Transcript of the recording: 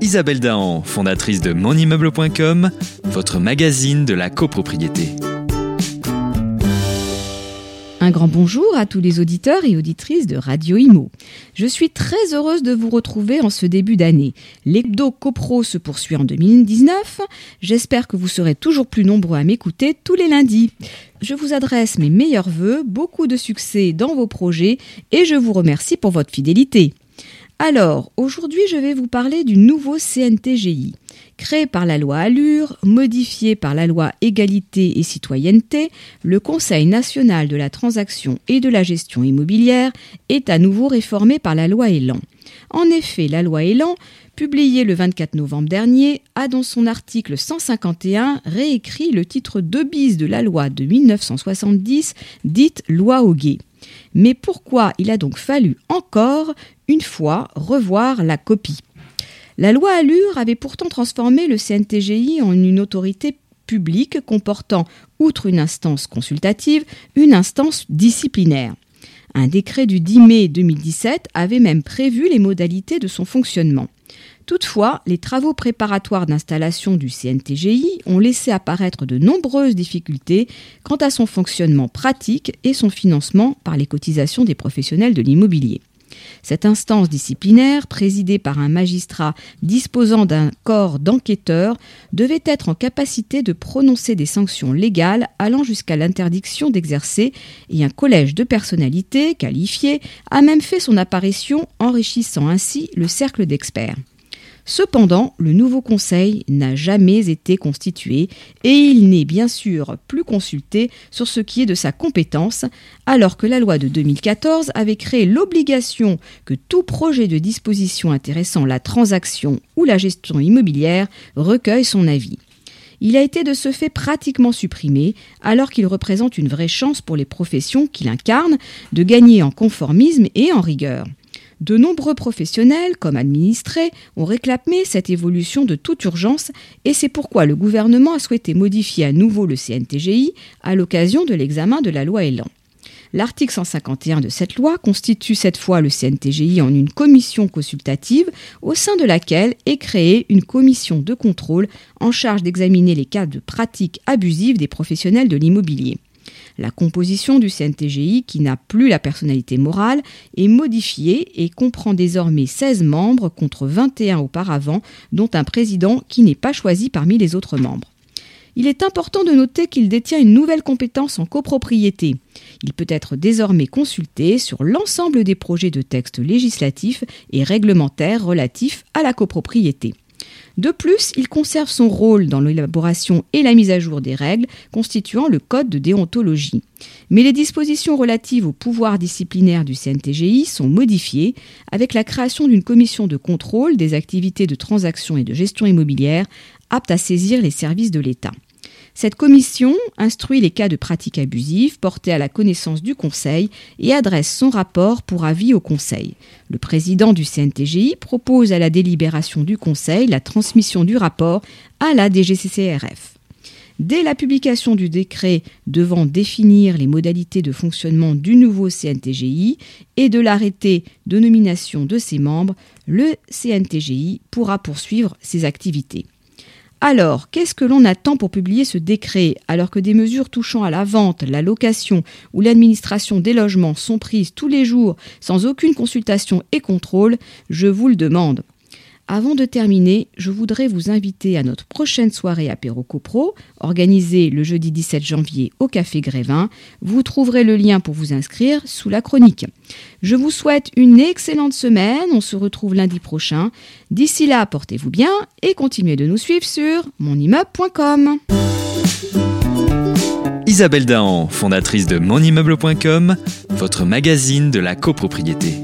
Isabelle Dahan, fondatrice de monimmeuble.com, votre magazine de la copropriété. Un grand bonjour à tous les auditeurs et auditrices de Radio Imo. Je suis très heureuse de vous retrouver en ce début d'année. L'hebdo copro se poursuit en 2019. J'espère que vous serez toujours plus nombreux à m'écouter tous les lundis. Je vous adresse mes meilleurs voeux, beaucoup de succès dans vos projets et je vous remercie pour votre fidélité. Alors, aujourd'hui, je vais vous parler du nouveau CNTGI. Créé par la loi Allure, modifié par la loi Égalité et Citoyenneté, le Conseil national de la transaction et de la gestion immobilière est à nouveau réformé par la loi Elan. En effet, la loi Elan, publiée le 24 novembre dernier, a dans son article 151 réécrit le titre 2 bis de la loi de 1970, dite loi Auguet. Mais pourquoi il a donc fallu encore une fois revoir la copie? La loi Allure avait pourtant transformé le CNTGI en une autorité publique comportant, outre une instance consultative, une instance disciplinaire. Un décret du 10 mai 2017 avait même prévu les modalités de son fonctionnement. Toutefois, les travaux préparatoires d'installation du CNTGI ont laissé apparaître de nombreuses difficultés quant à son fonctionnement pratique et son financement par les cotisations des professionnels de l'immobilier. Cette instance disciplinaire, présidée par un magistrat disposant d'un corps d'enquêteurs, devait être en capacité de prononcer des sanctions légales allant jusqu'à l'interdiction d'exercer, et un collège de personnalités qualifiées a même fait son apparition, enrichissant ainsi le cercle d'experts. Cependant, le nouveau Conseil n'a jamais été constitué et il n'est bien sûr plus consulté sur ce qui est de sa compétence, alors que la loi de 2014 avait créé l'obligation que tout projet de disposition intéressant la transaction ou la gestion immobilière recueille son avis. Il a été de ce fait pratiquement supprimé, alors qu'il représente une vraie chance pour les professions qu'il incarne de gagner en conformisme et en rigueur. De nombreux professionnels, comme administrés, ont réclamé cette évolution de toute urgence et c'est pourquoi le gouvernement a souhaité modifier à nouveau le CNTGI à l'occasion de l'examen de la loi Elan. L'article 151 de cette loi constitue cette fois le CNTGI en une commission consultative au sein de laquelle est créée une commission de contrôle en charge d'examiner les cas de pratiques abusives des professionnels de l'immobilier. La composition du CNTGI, qui n'a plus la personnalité morale, est modifiée et comprend désormais 16 membres contre 21 auparavant, dont un président qui n'est pas choisi parmi les autres membres. Il est important de noter qu'il détient une nouvelle compétence en copropriété. Il peut être désormais consulté sur l'ensemble des projets de textes législatifs et réglementaires relatifs à la copropriété. De plus, il conserve son rôle dans l'élaboration et la mise à jour des règles constituant le code de déontologie. Mais les dispositions relatives au pouvoir disciplinaire du CNTGI sont modifiées avec la création d'une commission de contrôle des activités de transaction et de gestion immobilière apte à saisir les services de l'État. Cette commission instruit les cas de pratiques abusives portés à la connaissance du Conseil et adresse son rapport pour avis au Conseil. Le président du CNTGI propose à la délibération du Conseil la transmission du rapport à la DGCCRF. Dès la publication du décret devant définir les modalités de fonctionnement du nouveau CNTGI et de l'arrêté de nomination de ses membres, le CNTGI pourra poursuivre ses activités. Alors, qu'est-ce que l'on attend pour publier ce décret alors que des mesures touchant à la vente, la location ou l'administration des logements sont prises tous les jours sans aucune consultation et contrôle Je vous le demande. Avant de terminer, je voudrais vous inviter à notre prochaine soirée apéro copro, organisée le jeudi 17 janvier au Café Grévin. Vous trouverez le lien pour vous inscrire sous la chronique. Je vous souhaite une excellente semaine. On se retrouve lundi prochain. D'ici là, portez-vous bien et continuez de nous suivre sur monimmeuble.com. Isabelle Dahan, fondatrice de monimmeuble.com, votre magazine de la copropriété.